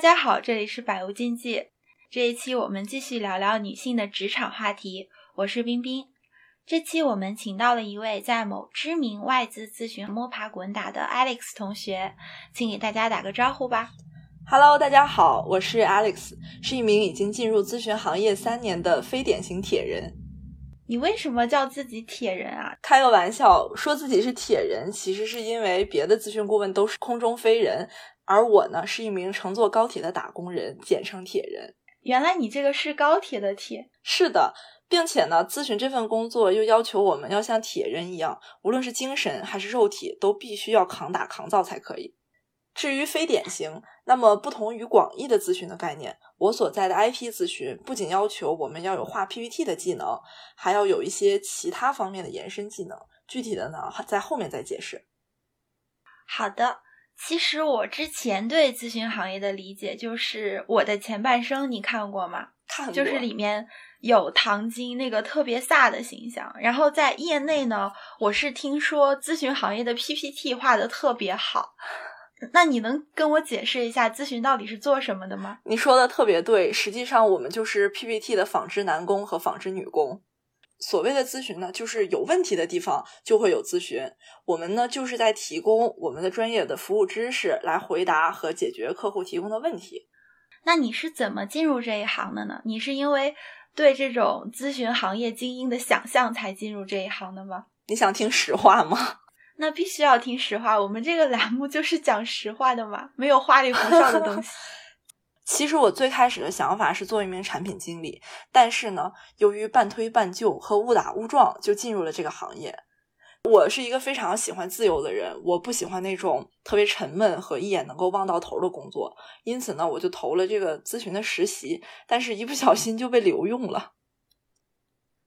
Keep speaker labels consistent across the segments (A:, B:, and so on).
A: 家好，这里是百无禁忌。这一期我们继续聊聊女性的职场话题。我是冰冰。这期我们请到了一位在某知名外资咨询摸爬滚打的 Alex 同学，请给大家打个招呼吧。
B: Hello，大家好，我是 Alex，是一名已经进入咨询行业三年的非典型铁人。
A: 你为什么叫自己铁人啊？
B: 开个玩笑，说自己是铁人，其实是因为别的咨询顾问都是空中飞人，而我呢是一名乘坐高铁的打工人，简称铁人。
A: 原来你这个是高铁的铁。
B: 是的，并且呢，咨询这份工作又要求我们要像铁人一样，无论是精神还是肉体，都必须要扛打扛造才可以。至于非典型，那么不同于广义的咨询的概念，我所在的 IP 咨询不仅要求我们要有画 PPT 的技能，还要有一些其他方面的延伸技能。具体的呢，在后面再解释。
A: 好的，其实我之前对咨询行业的理解就是《我的前半生》，你看过吗？
B: 看过。
A: 就是里面有唐晶那个特别飒的形象。然后在业内呢，我是听说咨询行业的 PPT 画的特别好。那你能跟我解释一下咨询到底是做什么的吗？
B: 你说的特别对，实际上我们就是 PPT 的纺织男工和纺织女工。所谓的咨询呢，就是有问题的地方就会有咨询，我们呢就是在提供我们的专业的服务知识来回答和解决客户提供的问题。
A: 那你是怎么进入这一行的呢？你是因为对这种咨询行业精英的想象才进入这一行的吗？
B: 你想听实话吗？
A: 那必须要听实话，我们这个栏目就是讲实话的嘛，没有花里胡哨的东西。
B: 其实我最开始的想法是做一名产品经理，但是呢，由于半推半就和误打误撞，就进入了这个行业。我是一个非常喜欢自由的人，我不喜欢那种特别沉闷和一眼能够望到头的工作，因此呢，我就投了这个咨询的实习，但是一不小心就被留用了。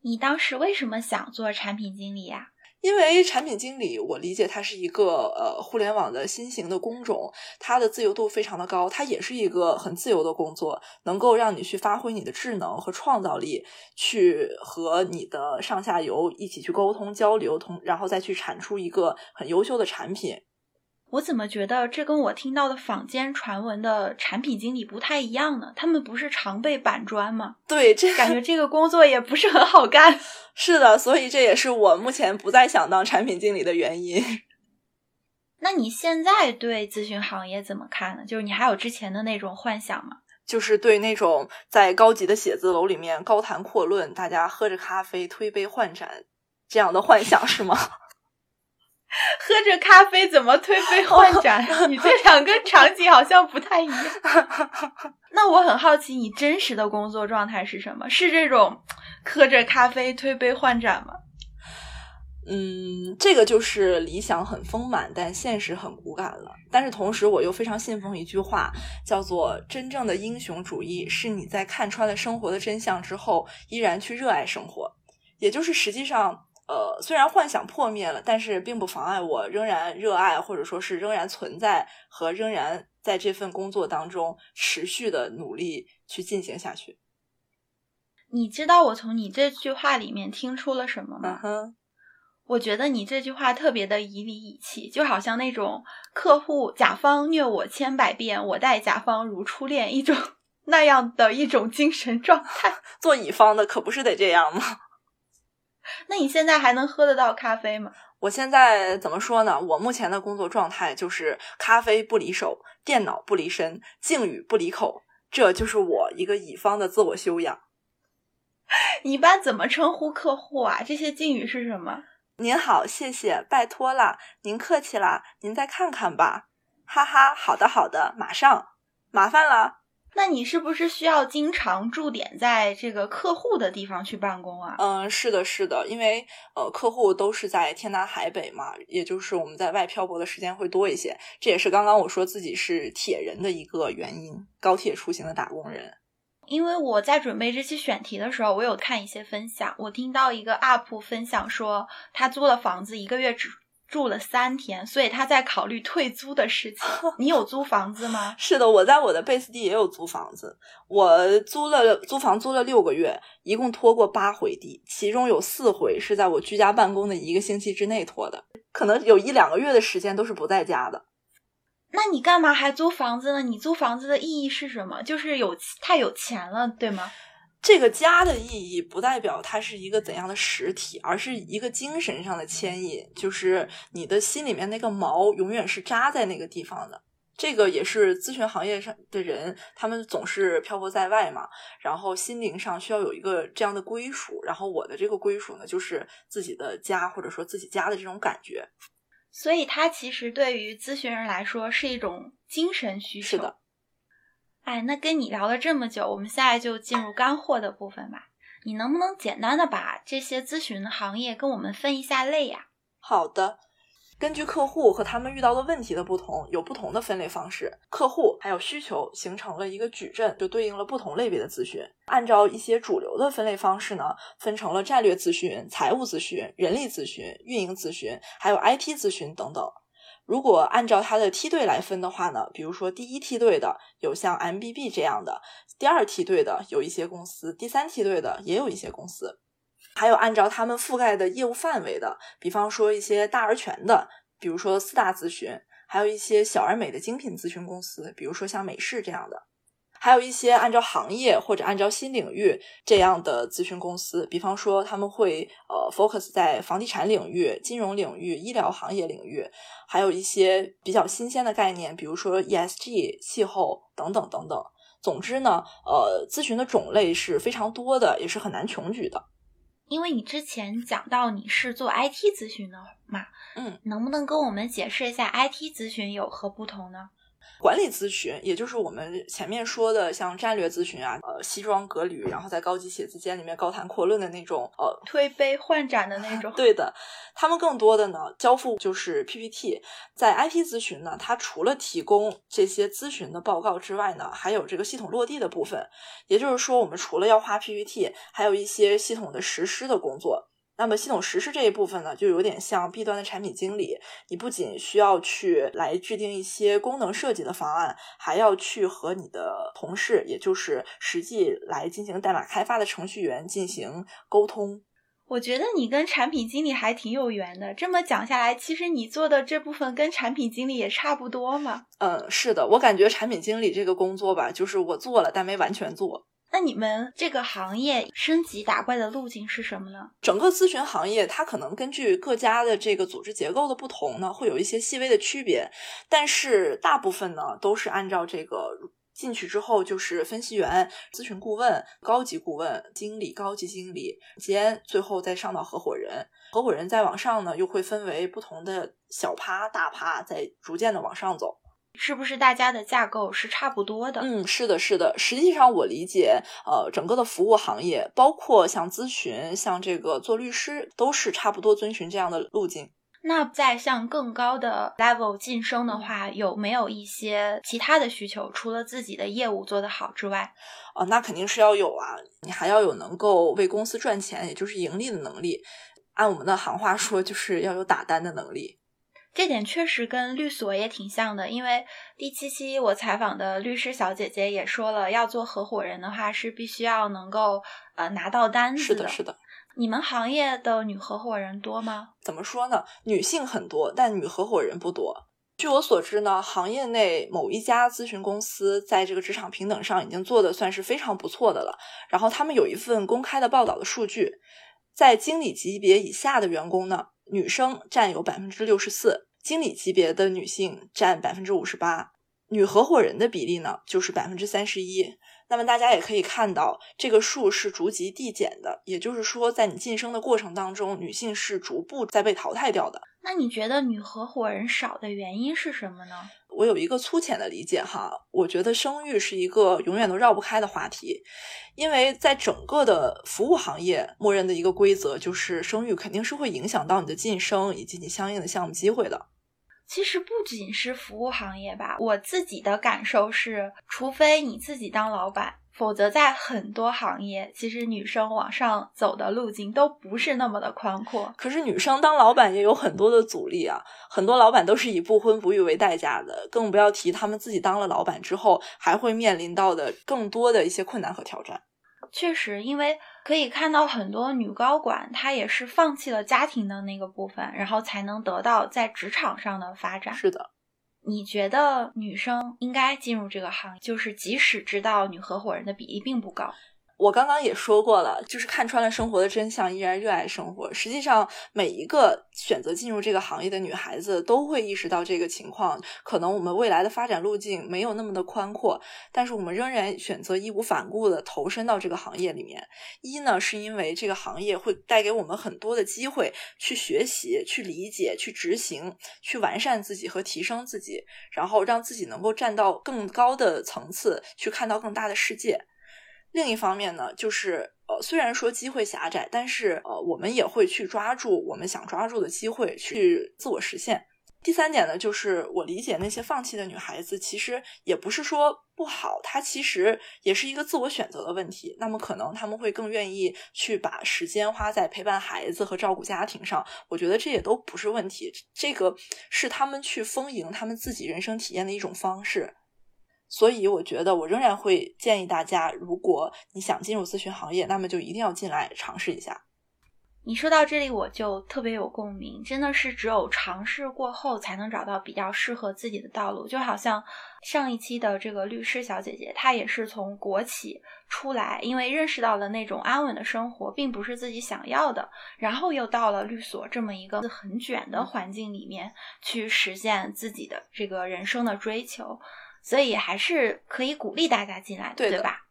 A: 你当时为什么想做产品经理呀？
B: 因为产品经理，我理解他是一个呃互联网的新型的工种，他的自由度非常的高，它也是一个很自由的工作，能够让你去发挥你的智能和创造力，去和你的上下游一起去沟通交流，同然后再去产出一个很优秀的产品。
A: 我怎么觉得这跟我听到的坊间传闻的产品经理不太一样呢？他们不是常备板砖吗？
B: 对，这
A: 感觉这个工作也不是很好干。
B: 是的，所以这也是我目前不再想当产品经理的原因。
A: 那你现在对咨询行业怎么看呢？就是你还有之前的那种幻想吗？
B: 就是对那种在高级的写字楼里面高谈阔论，大家喝着咖啡推杯换盏这样的幻想是吗？
A: 喝着咖啡怎么推杯换盏？你这两个场景好像不太一样。那我很好奇，你真实的工作状态是什么？是这种喝着咖啡推杯换盏吗？
B: 嗯，这个就是理想很丰满，但现实很骨感了。但是同时，我又非常信奉一句话，叫做“真正的英雄主义是你在看穿了生活的真相之后，依然去热爱生活”。也就是实际上。呃，虽然幻想破灭了，但是并不妨碍我仍然热爱，或者说是仍然存在和仍然在这份工作当中持续的努力去进行下去。
A: 你知道我从你这句话里面听出了什么吗？
B: 嗯哼，
A: 我觉得你这句话特别的以理以气，就好像那种客户甲方虐我千百遍，我待甲方如初恋一种 那样的一种精神状态。
B: 做乙方的可不是得这样吗？
A: 那你现在还能喝得到咖啡吗？
B: 我现在怎么说呢？我目前的工作状态就是咖啡不离手，电脑不离身，敬语不离口，这就是我一个乙方的自我修养。
A: 你一般怎么称呼客户啊？这些敬语是什么？
B: 您好，谢谢，拜托啦，您客气啦，您再看看吧，哈哈，好的好的，马上，麻烦了。
A: 那你是不是需要经常驻点在这个客户的地方去办公啊？
B: 嗯，是的，是的，因为呃，客户都是在天南海北嘛，也就是我们在外漂泊的时间会多一些。这也是刚刚我说自己是铁人的一个原因，高铁出行的打工人。
A: 因为我在准备这期选题的时候，我有看一些分享，我听到一个 UP 分享说，他租了房子一个月只。住了三天，所以他在考虑退租的事情。你有租房子吗？
B: 是的，我在我的贝斯蒂也有租房子。我租了租房租了六个月，一共拖过八回地，其中有四回是在我居家办公的一个星期之内拖的，可能有一两个月的时间都是不在家的。
A: 那你干嘛还租房子呢？你租房子的意义是什么？就是有太有钱了，对吗？
B: 这个家的意义不代表它是一个怎样的实体，而是一个精神上的牵引，就是你的心里面那个锚永远是扎在那个地方的。这个也是咨询行业上的人，他们总是漂泊在外嘛，然后心灵上需要有一个这样的归属。然后我的这个归属呢，就是自己的家，或者说自己家的这种感觉。
A: 所以，它其实对于咨询人来说是一种精神需求。
B: 是的。
A: 哎，那跟你聊了这么久，我们现在就进入干货的部分吧。你能不能简单的把这些咨询的行业跟我们分一下类呀？
B: 好的，根据客户和他们遇到的问题的不同，有不同的分类方式。客户还有需求形成了一个矩阵，就对应了不同类别的咨询。按照一些主流的分类方式呢，分成了战略咨询、财务咨询、人力咨询、运营咨询，还有 IT 咨询等等。如果按照它的梯队来分的话呢，比如说第一梯队的有像 MBB 这样的，第二梯队的有一些公司，第三梯队的也有一些公司，还有按照他们覆盖的业务范围的，比方说一些大而全的，比如说四大咨询，还有一些小而美的精品咨询公司，比如说像美世这样的。还有一些按照行业或者按照新领域这样的咨询公司，比方说他们会呃 focus 在房地产领域、金融领域、医疗行业领域，还有一些比较新鲜的概念，比如说 ESG、气候等等等等。总之呢，呃，咨询的种类是非常多的，也是很难穷举的。
A: 因为你之前讲到你是做 IT 咨询的嘛，
B: 嗯，
A: 能不能跟我们解释一下 IT 咨询有何不同呢？
B: 管理咨询，也就是我们前面说的像战略咨询啊，呃，西装革履，然后在高级写字间里面高谈阔论的那种，呃，
A: 推杯换盏的那种。
B: 对的，他们更多的呢，交付就是 PPT。在 IT 咨询呢，它除了提供这些咨询的报告之外呢，还有这个系统落地的部分。也就是说，我们除了要画 PPT，还有一些系统的实施的工作。那么系统实施这一部分呢，就有点像 B 端的产品经理，你不仅需要去来制定一些功能设计的方案，还要去和你的同事，也就是实际来进行代码开发的程序员进行沟通。
A: 我觉得你跟产品经理还挺有缘的。这么讲下来，其实你做的这部分跟产品经理也差不多嘛。
B: 嗯，是的，我感觉产品经理这个工作吧，就是我做了，但没完全做。
A: 那你们这个行业升级打怪的路径是什么呢？
B: 整个咨询行业，它可能根据各家的这个组织结构的不同呢，会有一些细微的区别。但是大部分呢，都是按照这个进去之后，就是分析员、咨询顾问、高级顾问、经理、高级经理兼最后再上到合伙人。合伙人再往上呢，又会分为不同的小趴、大趴，再逐渐的往上走。
A: 是不是大家的架构是差不多的？
B: 嗯，是的，是的。实际上，我理解，呃，整个的服务行业，包括像咨询、像这个做律师，都是差不多遵循这样的路径。
A: 那在向更高的 level 晋升的话，有没有一些其他的需求？除了自己的业务做得好之外，
B: 哦，那肯定是要有啊。你还要有能够为公司赚钱，也就是盈利的能力。按我们的行话说，就是要有打单的能力。
A: 这点确实跟律所也挺像的，因为第七期我采访的律师小姐姐也说了，要做合伙人的话是必须要能够呃拿到单子
B: 的。是的，是的。
A: 你们行业的女合伙人多吗？
B: 怎么说呢？女性很多，但女合伙人不多。据我所知呢，行业内某一家咨询公司在这个职场平等上已经做的算是非常不错的了。然后他们有一份公开的报道的数据，在经理级别以下的员工呢。女生占有百分之六十四，经理级别的女性占百分之五十八，女合伙人的比例呢就是百分之三十一。那么大家也可以看到，这个数是逐级递减的，也就是说，在你晋升的过程当中，女性是逐步在被淘汰掉的。
A: 那你觉得女合伙人少的原因是什么呢？
B: 我有一个粗浅的理解哈，我觉得生育是一个永远都绕不开的话题，因为在整个的服务行业，默认的一个规则就是生育肯定是会影响到你的晋升以及你相应的项目机会的。
A: 其实不仅是服务行业吧，我自己的感受是，除非你自己当老板。否则，在很多行业，其实女生往上走的路径都不是那么的宽阔。
B: 可是，女生当老板也有很多的阻力啊！很多老板都是以不婚不育为代价的，更不要提他们自己当了老板之后，还会面临到的更多的一些困难和挑战。
A: 确实，因为可以看到很多女高管，她也是放弃了家庭的那个部分，然后才能得到在职场上的发展。
B: 是的。
A: 你觉得女生应该进入这个行业，就是即使知道女合伙人的比例并不高。
B: 我刚刚也说过了，就是看穿了生活的真相，依然热爱生活。实际上，每一个选择进入这个行业的女孩子都会意识到这个情况。可能我们未来的发展路径没有那么的宽阔，但是我们仍然选择义无反顾的投身到这个行业里面。一呢，是因为这个行业会带给我们很多的机会，去学习、去理解、去执行、去完善自己和提升自己，然后让自己能够站到更高的层次，去看到更大的世界。另一方面呢，就是呃，虽然说机会狭窄，但是呃，我们也会去抓住我们想抓住的机会，去自我实现。第三点呢，就是我理解那些放弃的女孩子，其实也不是说不好，她其实也是一个自我选择的问题。那么可能他们会更愿意去把时间花在陪伴孩子和照顾家庭上，我觉得这也都不是问题。这个是他们去丰盈他们自己人生体验的一种方式。所以，我觉得我仍然会建议大家，如果你想进入咨询行业，那么就一定要进来尝试一下。
A: 你说到这里，我就特别有共鸣，真的是只有尝试过后，才能找到比较适合自己的道路。就好像上一期的这个律师小姐姐，她也是从国企出来，因为认识到了那种安稳的生活并不是自己想要的，然后又到了律所这么一个很卷的环境里面，去实现自己的这个人生的追求。所以还是可以鼓励大家进来，对吧？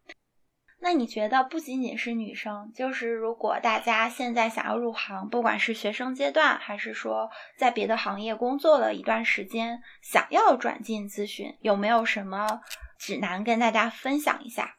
A: 那你觉得不仅仅是女生，就是如果大家现在想要入行，不管是学生阶段，还是说在别的行业工作了一段时间，想要转进咨询，有没有什么指南跟大家分享一下？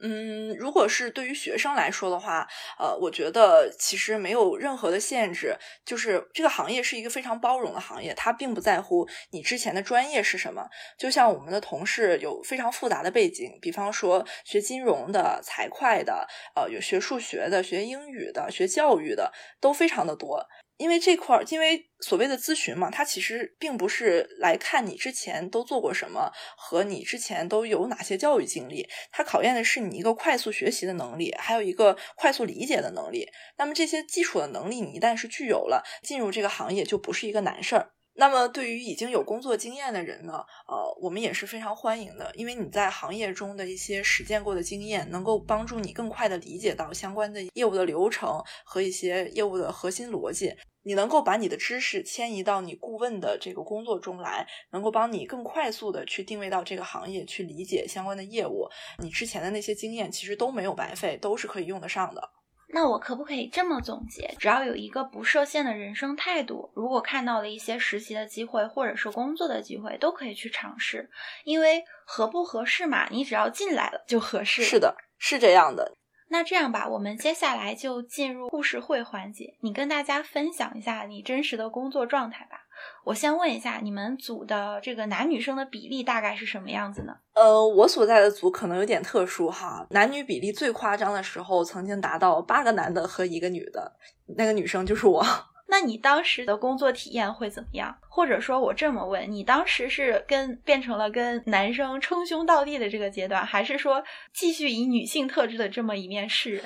B: 嗯，如果是对于学生来说的话，呃，我觉得其实没有任何的限制，就是这个行业是一个非常包容的行业，它并不在乎你之前的专业是什么。就像我们的同事有非常复杂的背景，比方说学金融的、财会的，呃，有学数学的、学英语的、学教育的，都非常的多。因为这块儿，因为所谓的咨询嘛，它其实并不是来看你之前都做过什么和你之前都有哪些教育经历，它考验的是你一个快速学习的能力，还有一个快速理解的能力。那么这些基础的能力，你一旦是具有了，进入这个行业就不是一个难事儿。那么对于已经有工作经验的人呢，呃，我们也是非常欢迎的，因为你在行业中的一些实践过的经验，能够帮助你更快的理解到相关的业务的流程和一些业务的核心逻辑。你能够把你的知识迁移到你顾问的这个工作中来，能够帮你更快速的去定位到这个行业，去理解相关的业务。你之前的那些经验其实都没有白费，都是可以用得上的。
A: 那我可不可以这么总结？只要有一个不设限的人生态度，如果看到了一些实习的机会或者是工作的机会，都可以去尝试。因为合不合适嘛，你只要进来了就合适。
B: 是的，是这样的。
A: 那这样吧，我们接下来就进入故事会环节，你跟大家分享一下你真实的工作状态吧。我先问一下，你们组的这个男女生的比例大概是什么样子呢？
B: 呃，我所在的组可能有点特殊哈，男女比例最夸张的时候，曾经达到八个男的和一个女的，那个女生就是我。
A: 那你当时的工作体验会怎么样？或者说我这么问，你当时是跟变成了跟男生称兄道弟的这个阶段，还是说继续以女性特质的这么一面示人？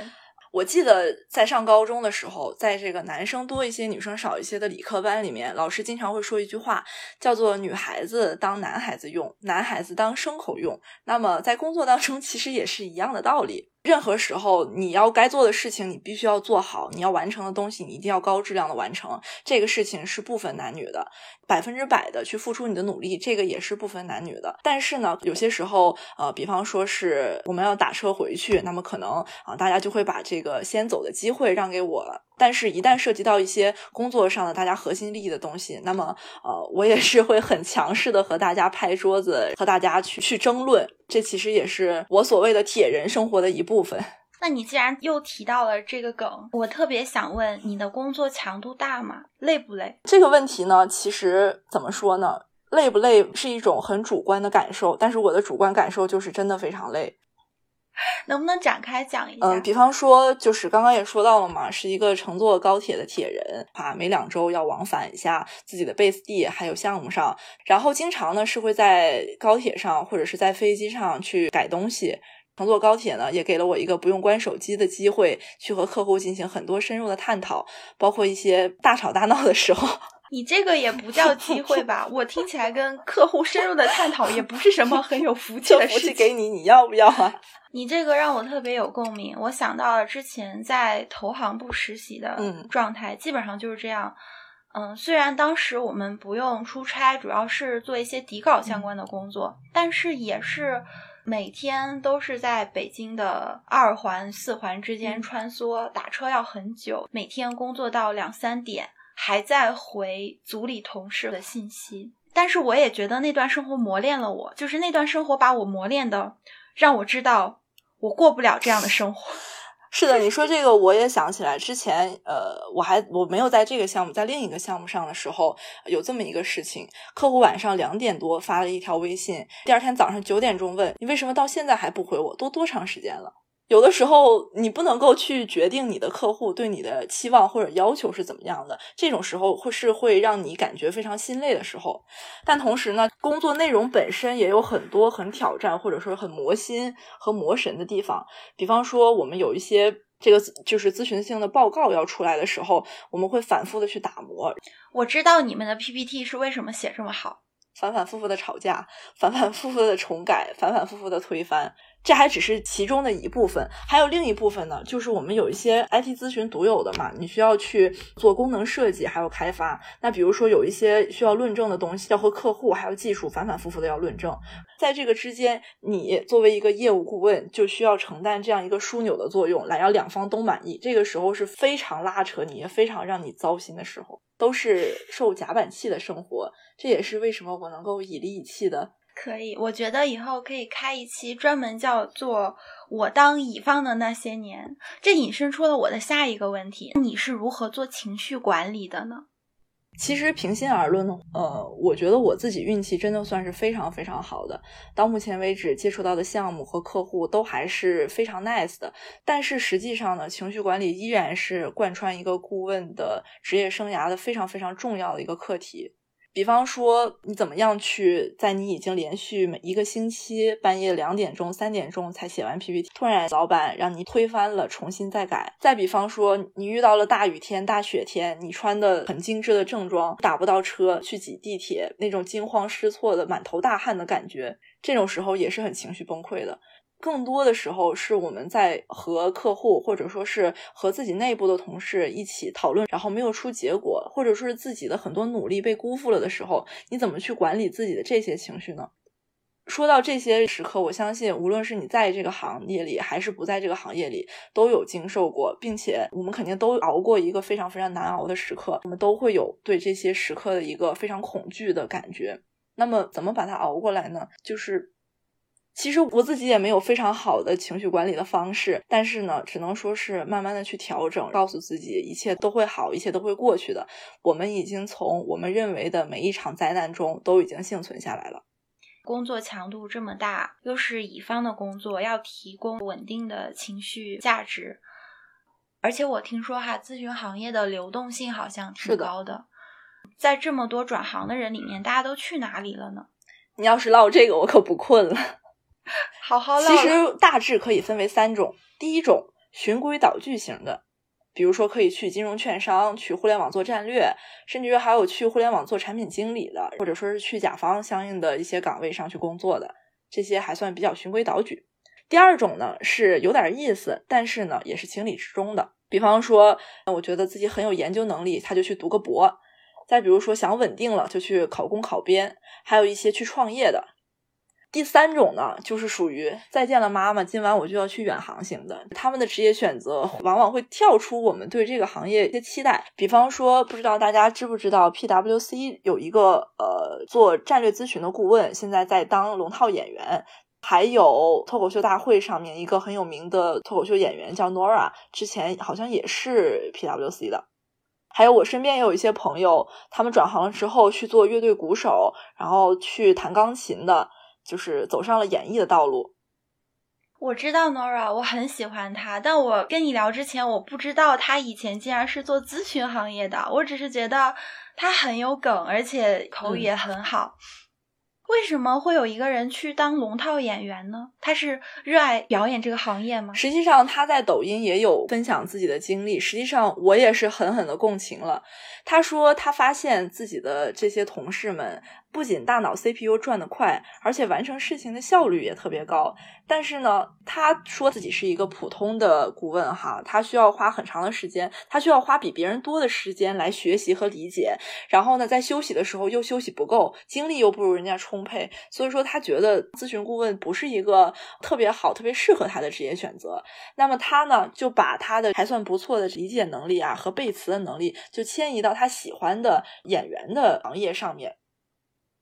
B: 我记得在上高中的时候，在这个男生多一些、女生少一些的理科班里面，老师经常会说一句话，叫做“女孩子当男孩子用，男孩子当牲口用”。那么在工作当中，其实也是一样的道理。任何时候，你要该做的事情，你必须要做好；你要完成的东西，你一定要高质量的完成。这个事情是不分男女的，百分之百的去付出你的努力，这个也是不分男女的。但是呢，有些时候，呃，比方说是我们要打车回去，那么可能啊，大家就会把这个先走的机会让给我。但是，一旦涉及到一些工作上的大家核心利益的东西，那么，呃，我也是会很强势的和大家拍桌子，和大家去去争论。这其实也是我所谓的铁人生活的一部分。
A: 那你既然又提到了这个梗，我特别想问，你的工作强度大吗？累不累？
B: 这个问题呢，其实怎么说呢？累不累是一种很主观的感受，但是我的主观感受就是真的非常累。
A: 能不能展开讲一下？
B: 嗯，比方说，就是刚刚也说到了嘛，是一个乘坐高铁的铁人啊，每两周要往返一下自己的 base 地，还有项目上，然后经常呢是会在高铁上或者是在飞机上去改东西。乘坐高铁呢，也给了我一个不用关手机的机会，去和客户进行很多深入的探讨，包括一些大吵大闹的时候。
A: 你这个也不叫机会吧？我听起来跟客户深入的探讨也不是什么很有福气的事情。
B: 给你，你要不要啊？
A: 你这个让我特别有共鸣，我想到了之前在投行部实习的状态，基本上就是这样。嗯，虽然当时我们不用出差，主要是做一些底稿相关的工作，但是也是每天都是在北京的二环、四环之间穿梭，打车要很久，每天工作到两三点。还在回组里同事的信息，但是我也觉得那段生活磨练了我，就是那段生活把我磨练的，让我知道我过不了这样的生活。
B: 是的，你说这个我也想起来，之前呃，我还我没有在这个项目，在另一个项目上的时候，有这么一个事情，客户晚上两点多发了一条微信，第二天早上九点钟问你为什么到现在还不回我，都多长时间了？有的时候，你不能够去决定你的客户对你的期望或者要求是怎么样的，这种时候会是会让你感觉非常心累的时候。但同时呢，工作内容本身也有很多很挑战或者说很磨心和磨神的地方。比方说，我们有一些这个就是咨询性的报告要出来的时候，我们会反复的去打磨。
A: 我知道你们的 PPT 是为什么写这么好，
B: 反反复复的吵架，反反复复的重改，反反复复的推翻。这还只是其中的一部分，还有另一部分呢，就是我们有一些 IT 咨询独有的嘛，你需要去做功能设计，还有开发。那比如说有一些需要论证的东西，要和客户还有技术反反复复的要论证，在这个之间，你作为一个业务顾问，就需要承担这样一个枢纽的作用，来让两方都满意。这个时候是非常拉扯你，也非常让你糟心的时候，都是受夹板气的生活。这也是为什么我能够以力以气的。
A: 可以，我觉得以后可以开一期专门叫做“我当乙方的那些年”。这引申出了我的下一个问题：你是如何做情绪管理的呢？
B: 其实平心而论呢，呃，我觉得我自己运气真的算是非常非常好的。到目前为止接触到的项目和客户都还是非常 nice 的。但是实际上呢，情绪管理依然是贯穿一个顾问的职业生涯的非常非常重要的一个课题。比方说，你怎么样去在你已经连续每一个星期半夜两点钟、三点钟才写完 PPT，突然老板让你推翻了，重新再改。再比方说，你遇到了大雨天、大雪天，你穿的很精致的正装，打不到车去挤地铁，那种惊慌失措的、满头大汗的感觉，这种时候也是很情绪崩溃的。更多的时候是我们在和客户，或者说是和自己内部的同事一起讨论，然后没有出结果，或者说是自己的很多努力被辜负了的时候，你怎么去管理自己的这些情绪呢？说到这些时刻，我相信无论是你在这个行业里，还是不在这个行业里，都有经受过，并且我们肯定都熬过一个非常非常难熬的时刻，我们都会有对这些时刻的一个非常恐惧的感觉。那么怎么把它熬过来呢？就是。其实我自己也没有非常好的情绪管理的方式，但是呢，只能说是慢慢的去调整，告诉自己一切都会好，一切都会过去的。我们已经从我们认为的每一场灾难中都已经幸存下来了。
A: 工作强度这么大，又是乙方的工作，要提供稳定的情绪价值，而且我听说哈，咨询行业的流动性好像挺高的。在这么多转行的人里面，大家都去哪里了呢？
B: 你要是唠这个，我可不困了。
A: 好好
B: 其实大致可以分为三种。第一种循规蹈矩型的，比如说可以去金融券商、去互联网做战略，甚至于还有去互联网做产品经理的，或者说是去甲方相应的一些岗位上去工作的，这些还算比较循规蹈矩。第二种呢是有点意思，但是呢也是情理之中的。比方说，我觉得自己很有研究能力，他就去读个博；再比如说想稳定了，就去考公考编；还有一些去创业的。第三种呢，就是属于再见了妈妈，今晚我就要去远航型的。他们的职业选择往往会跳出我们对这个行业一些期待。比方说，不知道大家知不知道，PWC 有一个呃做战略咨询的顾问，现在在当龙套演员。还有脱口秀大会上面一个很有名的脱口秀演员叫 Nora，之前好像也是 PWC 的。还有我身边也有一些朋友，他们转行了之后去做乐队鼓手，然后去弹钢琴的。就是走上了演艺的道路。
A: 我知道 Nora，我很喜欢他，但我跟你聊之前，我不知道他以前竟然是做咨询行业的。我只是觉得他很有梗，而且口语也很好。为什么会有一个人去当龙套演员呢？他是热爱表演这个行业吗？
B: 实际上他在抖音也有分享自己的经历，实际上我也是狠狠的共情了。他说他发现自己的这些同事们。不仅大脑 CPU 转得快，而且完成事情的效率也特别高。但是呢，他说自己是一个普通的顾问哈，他需要花很长的时间，他需要花比别人多的时间来学习和理解。然后呢，在休息的时候又休息不够，精力又不如人家充沛。所以说，他觉得咨询顾问不是一个特别好、特别适合他的职业选择。那么他呢，就把他的还算不错的理解能力啊和背词的能力，就迁移到他喜欢的演员的行业上面。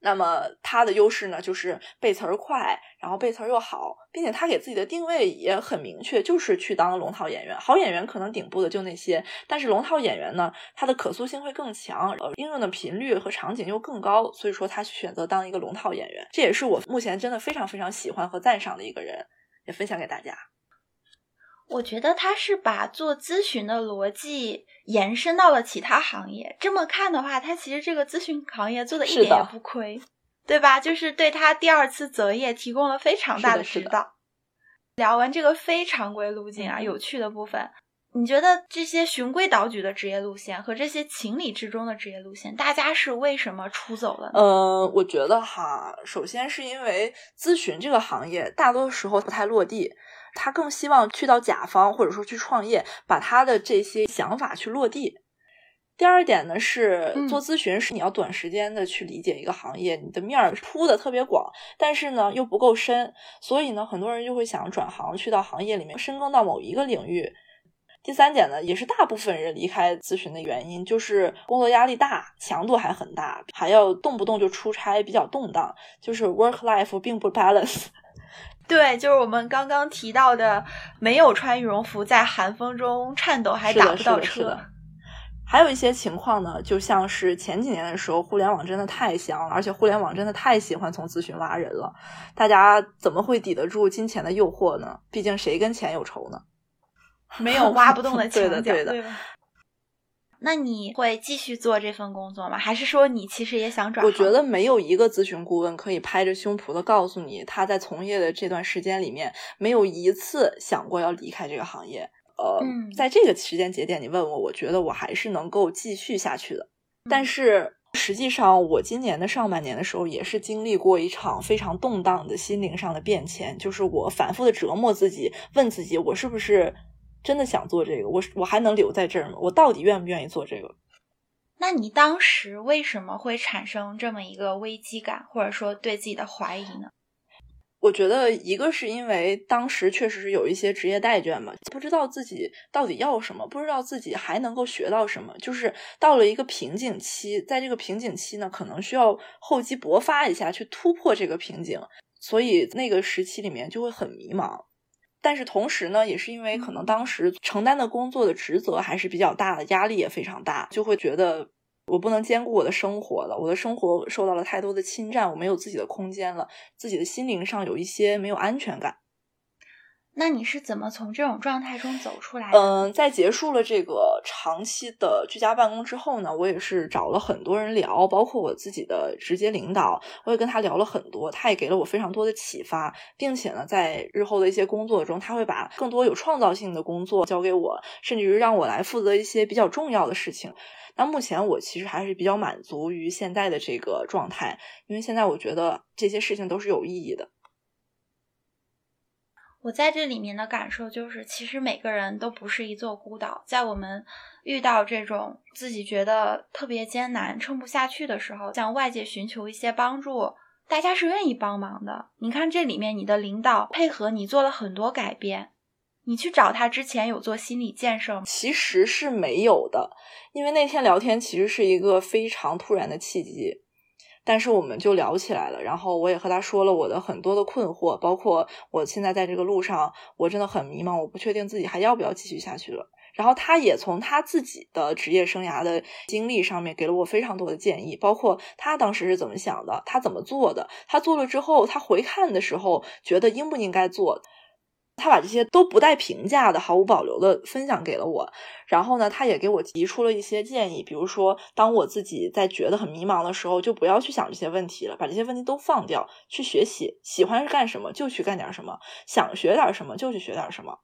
B: 那么他的优势呢，就是背词儿快，然后背词儿又好，并且他给自己的定位也很明确，就是去当龙套演员。好演员可能顶部的就那些，但是龙套演员呢，它的可塑性会更强，呃，应用的频率和场景又更高，所以说他选择当一个龙套演员，这也是我目前真的非常非常喜欢和赞赏的一个人，也分享给大家。
A: 我觉得他是把做咨询的逻辑延伸到了其他行业。这么看的话，他其实这个咨询行业做的一点也不亏，对吧？就是对他第二次择业提供了非常大的指导。聊完这个非常规路径啊，有趣的部分，你觉得这些循规蹈矩的职业路线和这些情理之中的职业路线，大家是为什么出走了？
B: 呃，我觉得哈，首先是因为咨询这个行业大多时候不太落地。他更希望去到甲方，或者说去创业，把他的这些想法去落地。第二点呢是做咨询是你要短时间的去理解一个行业，你的面儿铺的特别广，但是呢又不够深，所以呢很多人就会想转行去到行业里面深耕到某一个领域。第三点呢也是大部分人离开咨询的原因，就是工作压力大，强度还很大，还要动不动就出差，比较动荡，就是 work life 并不 balance。
A: 对，就是我们刚刚提到的，没有穿羽绒服，在寒风中颤抖，还打不到车。
B: 还有一些情况呢，就像是前几年的时候，互联网真的太香了，而且互联网真的太喜欢从咨询挖人了。大家怎么会抵得住金钱的诱惑呢？毕竟谁跟钱有仇呢？
A: 没有挖不动的 墙
B: 角，对的，
A: 对那你会继续做这份工作吗？还是说你其实也想转？
B: 我觉得没有一个咨询顾问可以拍着胸脯的告诉你，他在从业的这段时间里面没有一次想过要离开这个行业。呃，在这个时间节点，你问我，我觉得我还是能够继续下去的。但是实际上，我今年的上半年的时候，也是经历过一场非常动荡的心灵上的变迁，就是我反复的折磨自己，问自己，我是不是？真的想做这个，我我还能留在这儿吗？我到底愿不愿意做这个？
A: 那你当时为什么会产生这么一个危机感，或者说对自己的怀疑呢？
B: 我觉得一个是因为当时确实是有一些职业代倦嘛，不知道自己到底要什么，不知道自己还能够学到什么，就是到了一个瓶颈期，在这个瓶颈期呢，可能需要厚积薄发一下去突破这个瓶颈，所以那个时期里面就会很迷茫。但是同时呢，也是因为可能当时承担的工作的职责还是比较大的，压力也非常大，就会觉得我不能兼顾我的生活了，我的生活受到了太多的侵占，我没有自己的空间了，自己的心灵上有一些没有安全感。
A: 那你是怎么从这种状态中走出来？
B: 嗯，在结束了这个长期的居家办公之后呢，我也是找了很多人聊，包括我自己的直接领导，我也跟他聊了很多，他也给了我非常多的启发，并且呢，在日后的一些工作中，他会把更多有创造性的工作交给我，甚至于让我来负责一些比较重要的事情。那目前我其实还是比较满足于现在的这个状态，因为现在我觉得这些事情都是有意义的。
A: 我在这里面的感受就是，其实每个人都不是一座孤岛。在我们遇到这种自己觉得特别艰难、撑不下去的时候，向外界寻求一些帮助，大家是愿意帮忙的。你看这里面，你的领导配合你做了很多改变。你去找他之前有做心理建设吗？
B: 其实是没有的，因为那天聊天其实是一个非常突然的契机。但是我们就聊起来了，然后我也和他说了我的很多的困惑，包括我现在在这个路上，我真的很迷茫，我不确定自己还要不要继续下去了。然后他也从他自己的职业生涯的经历上面给了我非常多的建议，包括他当时是怎么想的，他怎么做的，他做了之后，他回看的时候觉得应不应该做。他把这些都不带评价的、毫无保留的分享给了我。然后呢，他也给我提出了一些建议，比如说，当我自己在觉得很迷茫的时候，就不要去想这些问题了，把这些问题都放掉，去学习。喜欢干什么就去干点什么，想学点什么就去学点什么，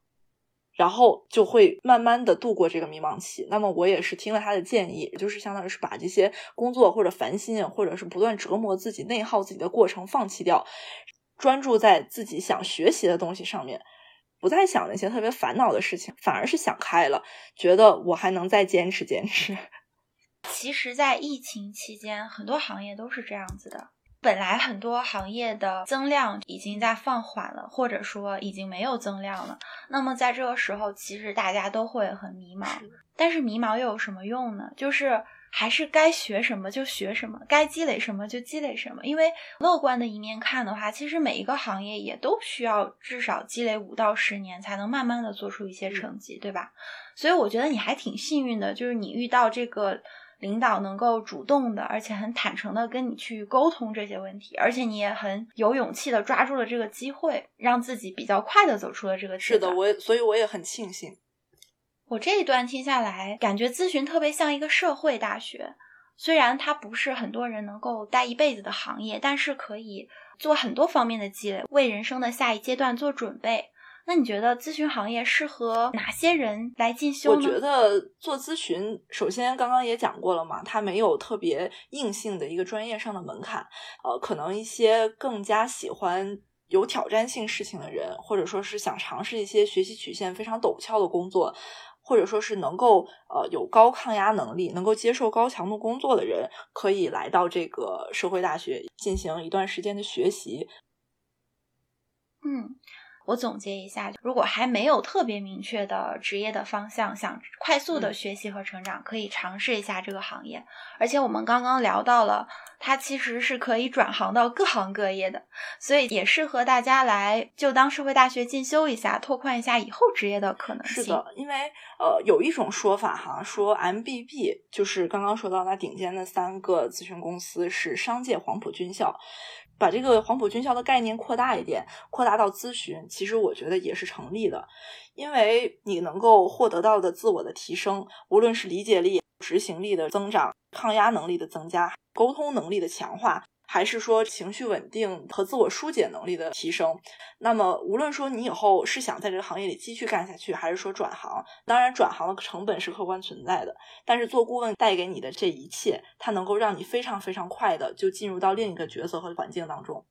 B: 然后就会慢慢的度过这个迷茫期。那么我也是听了他的建议，就是相当于是把这些工作或者烦心或者是不断折磨自己、内耗自己的过程放弃掉，专注在自己想学习的东西上面。不再想那些特别烦恼的事情，反而是想开了，觉得我还能再坚持坚持。
A: 其实，在疫情期间，很多行业都是这样子的。本来很多行业的增量已经在放缓了，或者说已经没有增量了。那么在这个时候，其实大家都会很迷茫。但是迷茫又有什么用呢？就是。还是该学什么就学什么，该积累什么就积累什么。因为乐观的一面看的话，其实每一个行业也都需要至少积累五到十年，才能慢慢的做出一些成绩，对吧？所以我觉得你还挺幸运的，就是你遇到这个领导能够主动的，而且很坦诚的跟你去沟通这些问题，而且你也很有勇气的抓住了这个机会，让自己比较快的走出了这个
B: 是的，我所以我也很庆幸。
A: 我这一段听下来，感觉咨询特别像一个社会大学。虽然它不是很多人能够待一辈子的行业，但是可以做很多方面的积累，为人生的下一阶段做准备。那你觉得咨询行业适合哪些人来进修
B: 呢？我觉得做咨询，首先刚刚也讲过了嘛，它没有特别硬性的一个专业上的门槛。呃，可能一些更加喜欢有挑战性事情的人，或者说是想尝试一些学习曲线非常陡峭的工作。或者说是能够呃有高抗压能力、能够接受高强度工作的人，可以来到这个社会大学进行一段时间的学习。
A: 嗯。我总结一下，如果还没有特别明确的职业的方向，想快速的学习和成长，可以尝试一下这个行业。而且我们刚刚聊到了，它其实是可以转行到各行各业的，所以也适合大家来就当社会大学进修一下，拓宽一下以后职业的可能
B: 性。是的，因为呃，有一种说法哈，说 MBB 就是刚刚说到那顶尖的三个咨询公司是商界黄埔军校。把这个黄埔军校的概念扩大一点，扩大到咨询，其实我觉得也是成立的，因为你能够获得到的自我的提升，无论是理解力、执行力的增长、抗压能力的增加、沟通能力的强化。还是说情绪稳定和自我疏解能力的提升。那么，无论说你以后是想在这个行业里继续干下去，还是说转行，当然转行的成本是客观存在的。但是做顾问带给你的这一切，它能够让你非常非常快的就进入到另一个角色和环境当中。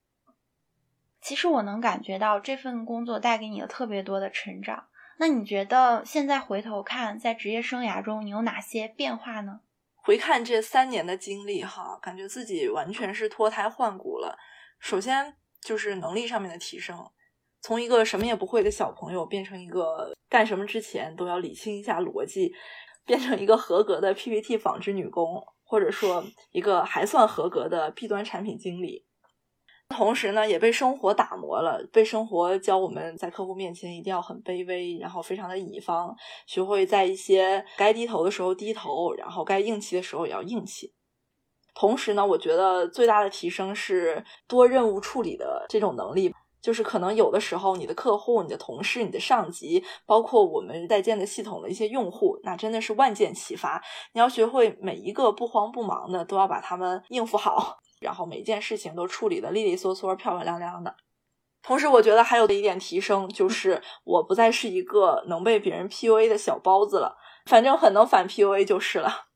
A: 其实我能感觉到这份工作带给你了特别多的成长。那你觉得现在回头看，在职业生涯中你有哪些变化呢？
B: 回看这三年的经历，哈，感觉自己完全是脱胎换骨了。首先就是能力上面的提升，从一个什么也不会的小朋友变成一个干什么之前都要理清一下逻辑，变成一个合格的 PPT 纺织女工，或者说一个还算合格的 B 端产品经理。同时呢，也被生活打磨了，被生活教我们在客户面前一定要很卑微，然后非常的乙方，学会在一些该低头的时候低头，然后该硬气的时候也要硬气。同时呢，我觉得最大的提升是多任务处理的这种能力，就是可能有的时候你的客户、你的同事、你的上级，包括我们在建的系统的一些用户，那真的是万箭齐发，你要学会每一个不慌不忙的都要把他们应付好。然后每件事情都处理的利利索索、漂漂亮亮的。同时，我觉得还有的一点提升就是，我不再是一个能被别人 PUA 的小包子了，反正很能反 PUA 就是了。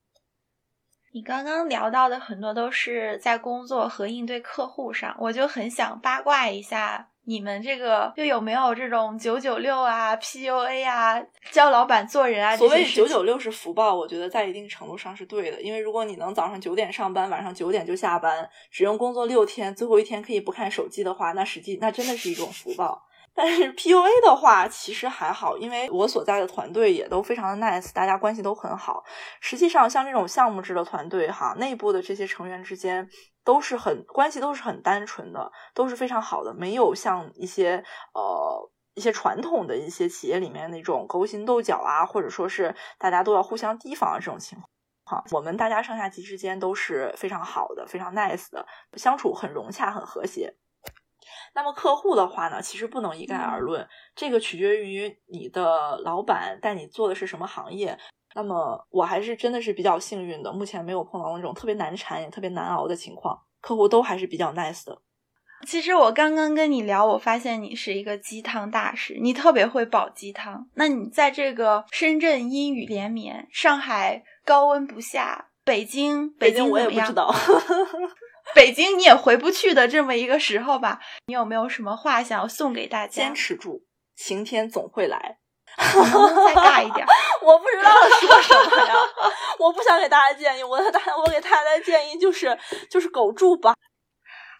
A: 你刚刚聊到的很多都是在工作和应对客户上，我就很想八卦一下。你们这个又有没有这种九九六啊、PUA 啊、教老板做人啊？
B: 所谓九九六是福报，我觉得在一定程度上是对的。因为如果你能早上九点上班，晚上九点就下班，只用工作六天，最后一天可以不看手机的话，那实际那真的是一种福报。但是 PUA 的话，其实还好，因为我所在的团队也都非常的 nice，大家关系都很好。实际上，像这种项目制的团队，哈，内部的这些成员之间都是很关系都是很单纯的，都是非常好的，没有像一些呃一些传统的一些企业里面那种勾心斗角啊，或者说是大家都要互相提防的这种情况。哈，我们大家上下级之间都是非常好的，非常 nice 的，相处很融洽，很和谐。那么客户的话呢，其实不能一概而论，这个取决于你的老板带你做的是什么行业。那么我还是真的是比较幸运的，目前没有碰到那种特别难缠也特别难熬的情况，客户都还是比较 nice 的。
A: 其实我刚刚跟你聊，我发现你是一个鸡汤大师，你特别会煲鸡汤。那你在这个深圳阴雨连绵，上海高温不下，北京
B: 北
A: 京
B: 我也不知道，
A: 北京你也回不去的这么一个时候吧？你有没有什么话想要送给大家？
B: 坚持住，晴天总会来。
A: 能不能再大一点？
B: 我不知道说什么呀，我不想给大家建议，我的大我给大家的建议就是就是苟住吧。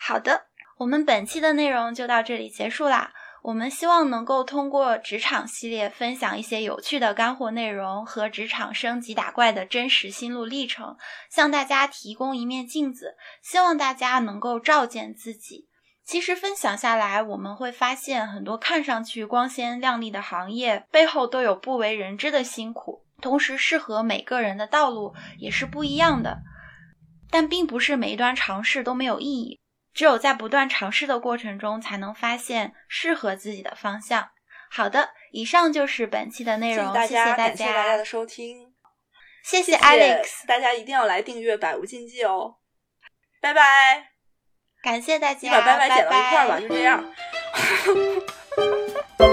A: 好的。我们本期的内容就到这里结束啦。我们希望能够通过职场系列分享一些有趣的干货内容和职场升级打怪的真实心路历程，向大家提供一面镜子，希望大家能够照见自己。其实分享下来，我们会发现很多看上去光鲜亮丽的行业背后都有不为人知的辛苦，同时适合每个人的道路也是不一样的。但并不是每一段尝试都没有意义。只有在不断尝试的过程中，才能发现适合自己的方向。好的，以上就是本期的内容，
B: 谢
A: 谢大家，
B: 感谢大家的收听，
A: 谢
B: 谢
A: Alex，
B: 大家一定要来订阅《百无禁忌》哦，拜拜，
A: 感谢大家，
B: 你把拜拜剪到一块
A: 儿
B: 吧，就这样。